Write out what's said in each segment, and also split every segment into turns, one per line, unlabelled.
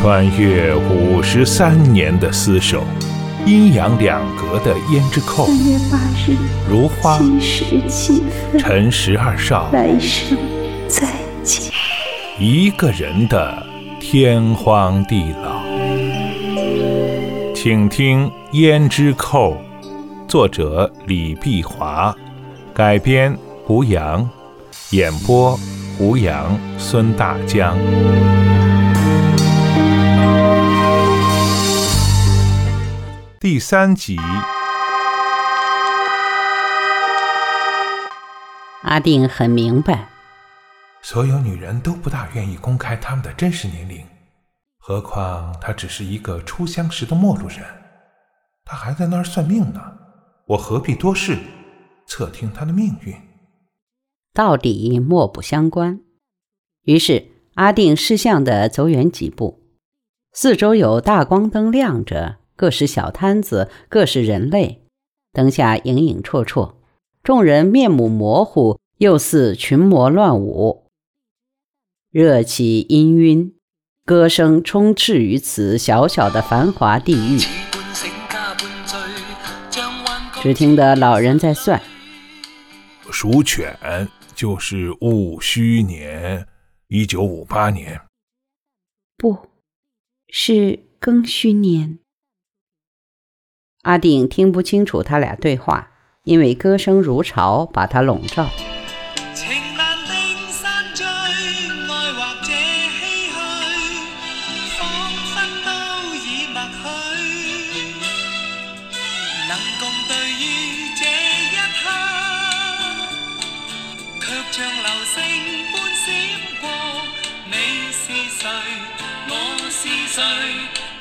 穿越五十三年的厮守，阴阳两隔的胭脂扣，
三月八日，
如花
七时七分，
辰十二少，
来生再见。
一个人的天荒地老。请听《胭脂扣》，作者李碧华，改编胡杨，演播胡杨、孙大江。第三集，
阿定很明白，
所有女人都不大愿意公开她们的真实年龄，何况她只是一个初相识的陌路人，她还在那儿算命呢，我何必多事，侧听她的命运？
到底莫不相关。于是阿定识相的走远几步，四周有大光灯亮着。各是小摊子，各是人类，灯下影影绰绰，众人面目模糊，又似群魔乱舞，热气氤氲，歌声充斥于此小小的繁华地域。只听得老人在算：
属犬就是戊戌年，一九五八年，
不是庚戌年。
阿定听不清楚他俩对话，因为歌声如潮，把他笼罩。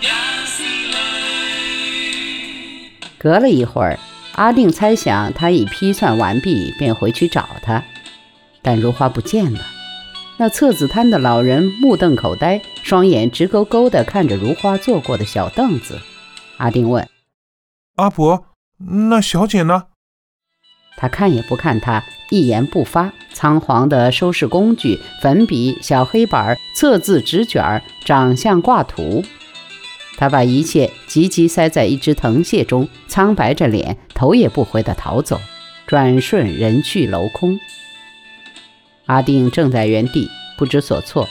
也是泪隔了一会儿，阿定猜想他已批算完毕，便回去找他。但如花不见了。那册子摊的老人目瞪口呆，双眼直勾勾地看着如花坐过的小凳子。阿定问：“
阿婆，那小姐呢？”
他看也不看他，一言不发，仓皇的收拾工具：粉笔、小黑板、测字纸卷、长相挂图。他把一切急急塞在一只藤蟹中，苍白着脸，头也不回地逃走，转瞬人去楼空。阿定正在原地不知所措，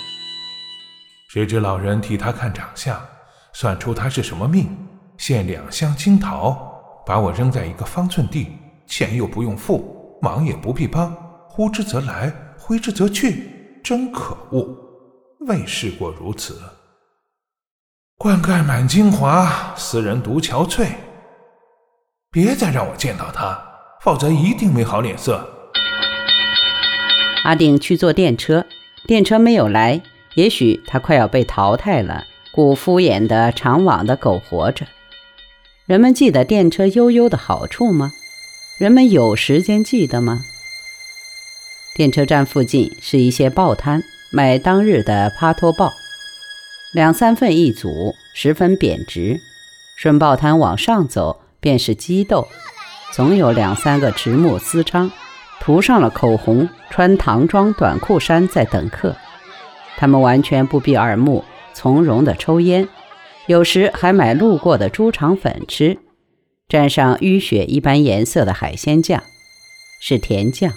谁知老人替他看长相，算出他是什么命，献两箱金桃，把我扔在一个方寸地，钱又不用付，忙也不必帮，呼之则来，挥之则去，真可恶！未试过如此。灌溉满京华，斯人独憔悴。别再让我见到他，否则一定没好脸色。
阿定去坐电车，电车没有来，也许他快要被淘汰了，故敷衍的长往的苟活着。人们记得电车悠悠的好处吗？人们有时间记得吗？电车站附近是一些报摊，卖当日的帕托报。两三份一组，十分贬值。顺报摊往上走，便是鸡豆，总有两三个直目思昌，涂上了口红，穿唐装短裤衫在等客。他们完全不避耳目，从容地抽烟，有时还买路过的猪肠粉吃，蘸上淤血一般颜色的海鲜酱，是甜酱。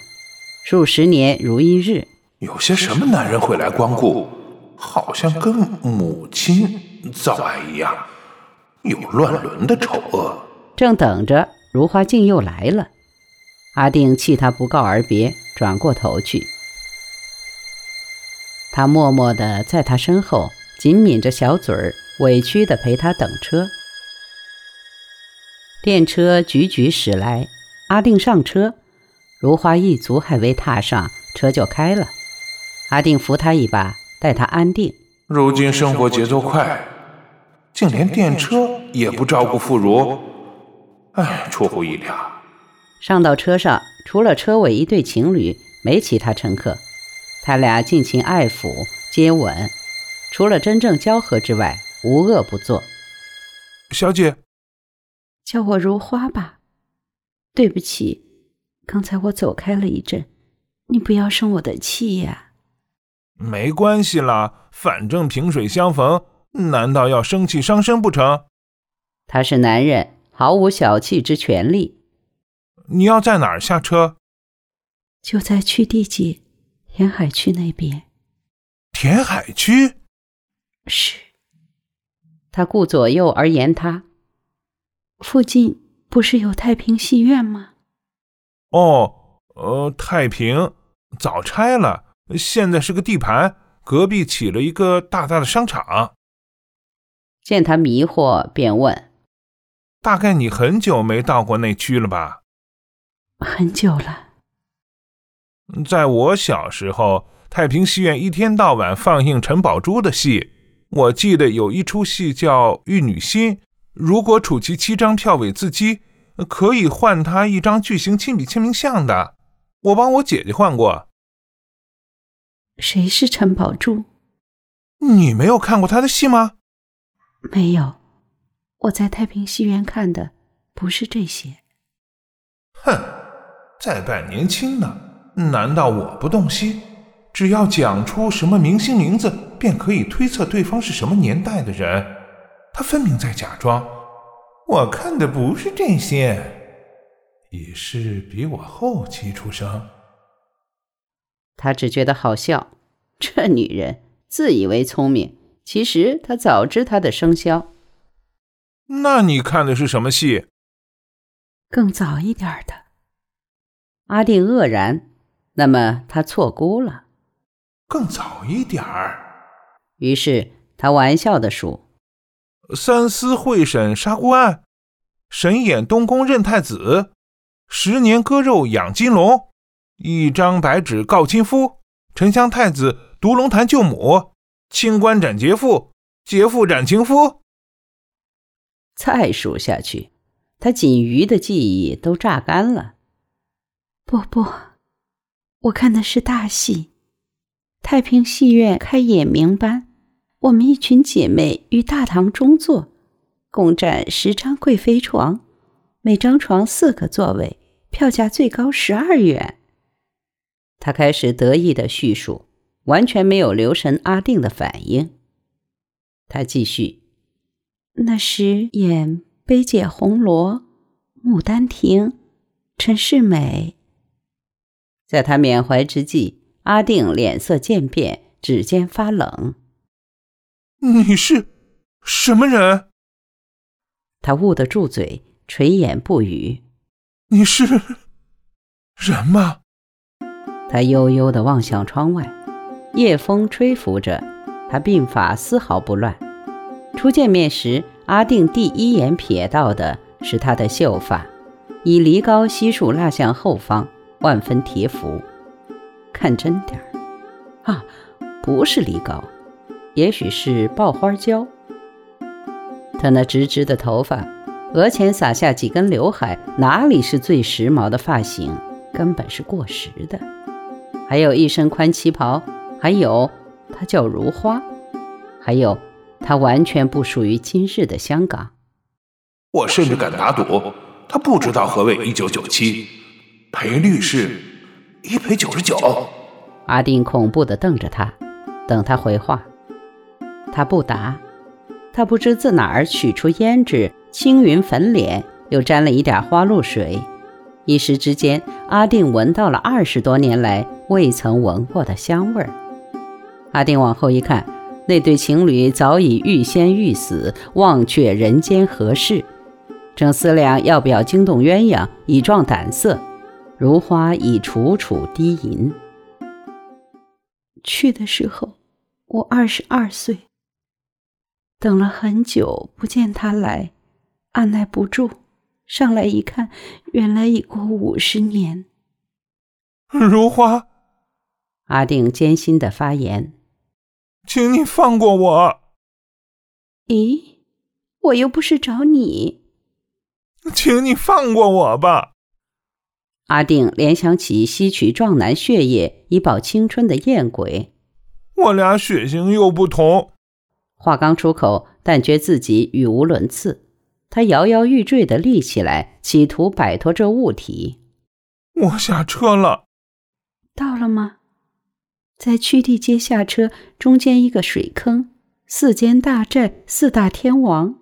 数十年如一日。
有些什么男人会来光顾？好像跟母亲早爱一样，有乱伦的丑恶。
正等着，如花镜又来了。阿定气他不告而别，转过头去。他默默的在他身后，紧抿着小嘴儿，委屈的陪他等车。电车踽踽驶来，阿定上车，如花一足还未踏上，车就开了。阿定扶他一把。待他安定。
如今生活节奏快，竟连电车也不照顾妇孺，唉，出乎意料。
上到车上，除了车尾一对情侣，没其他乘客。他俩尽情爱抚、接吻，除了真正交合之外，无恶不作。
小姐，
叫我如花吧。对不起，刚才我走开了一阵，你不要生我的气呀。
没关系啦，反正萍水相逢，难道要生气伤身不成？
他是男人，毫无小气之权利。
你要在哪儿下车？
就在区地界填海区那边。
填海区？
是。
他顾左右而言他。
附近不是有太平戏院吗？
哦，呃，太平早拆了，现在是个地盘，隔壁起了一个大大的商场。
见他迷惑，便问：“
大概你很久没到过那区了吧？”
很久了。
在我小时候，太平戏院一天到晚放映陈宝珠的戏。我记得有一出戏叫《玉女心》，如果储齐七张票尾字机，可以换他一张巨型亲笔签名像的。我帮我姐姐换过。
谁是陈宝珠？
你没有看过他的戏吗？
没有，我在太平戏院看的不是这些。
哼。再扮年轻呢？难道我不动心？只要讲出什么明星名字，便可以推测对方是什么年代的人。他分明在假装。我看的不是这些，也是比我后期出生。
他只觉得好笑。这女人自以为聪明，其实她早知她的生肖。
那你看的是什么戏？
更早一点的。
阿定愕然，那么他错估了，
更早一点儿。
于是他玩笑的说：
三司会审杀孤案，神演东宫任太子，十年割肉养金龙，一张白纸告亲夫，沉香太子独龙潭救母，清官斩劫妇，劫妇斩情夫。
再数下去，他仅余的记忆都榨干了。
不不，我看的是大戏。太平戏院开演明班，我们一群姐妹于大堂中坐，共占十张贵妃床，每张床四个座位，票价最高十二元。
他开始得意的叙述，完全没有留神阿定的反应。他继续：
那时演《悲解红罗》《牡丹亭》，陈世美。
在他缅怀之际，阿定脸色渐变，指尖发冷。
你是什么人？
他捂得住嘴，垂眼不语。
你是人吗？
他悠悠地望向窗外，夜风吹拂着，他鬓发丝毫不乱。初见面时，阿定第一眼瞥到的是他的秀发，以梨膏悉数蜡向后方。万分贴服，看真点儿啊，不是梨膏，也许是爆花胶。他那直直的头发，额前撒下几根刘海，哪里是最时髦的发型？根本是过时的。还有一身宽旗袍，还有她叫如花，还有她完全不属于今日的香港。
我甚至敢打赌，他不知道何谓一九九七。赔率是一赔九十九。
阿定恐怖地瞪着他，等他回话。他不答。他不知自哪儿取出胭脂，青云粉脸，又沾了一点花露水。一时之间，阿定闻到了二十多年来未曾闻过的香味儿。阿定往后一看，那对情侣早已欲仙欲死，忘却人间何事，正思量要不要惊动鸳鸯，以壮胆色。如花已楚楚低吟。
去的时候，我二十二岁。等了很久，不见他来，按耐不住，上来一看，原来已过五十年。
如花，
阿定艰辛的发言：“
请你放过我。”
咦，我又不是找你。
请你放过我吧。
阿定联想起吸取壮男血液以保青春的艳鬼，
我俩血型又不同。
话刚出口，但觉自己语无伦次。他摇摇欲坠地立起来，企图摆脱这物体。
我下车了。
到了吗？
在曲地街下车，中间一个水坑，四间大寨，四大天王，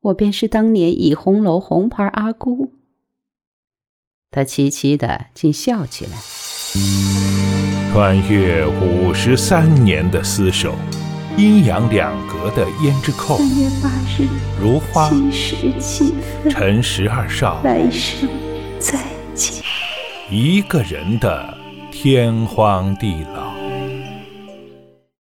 我便是当年倚红楼红牌阿姑。
他凄凄的竟笑起来。
穿越五十三年的厮守，阴阳两隔的胭脂扣，
三月八日，
如花
七时七分，
陈十二少，
来生再见。
一个人的天荒地老。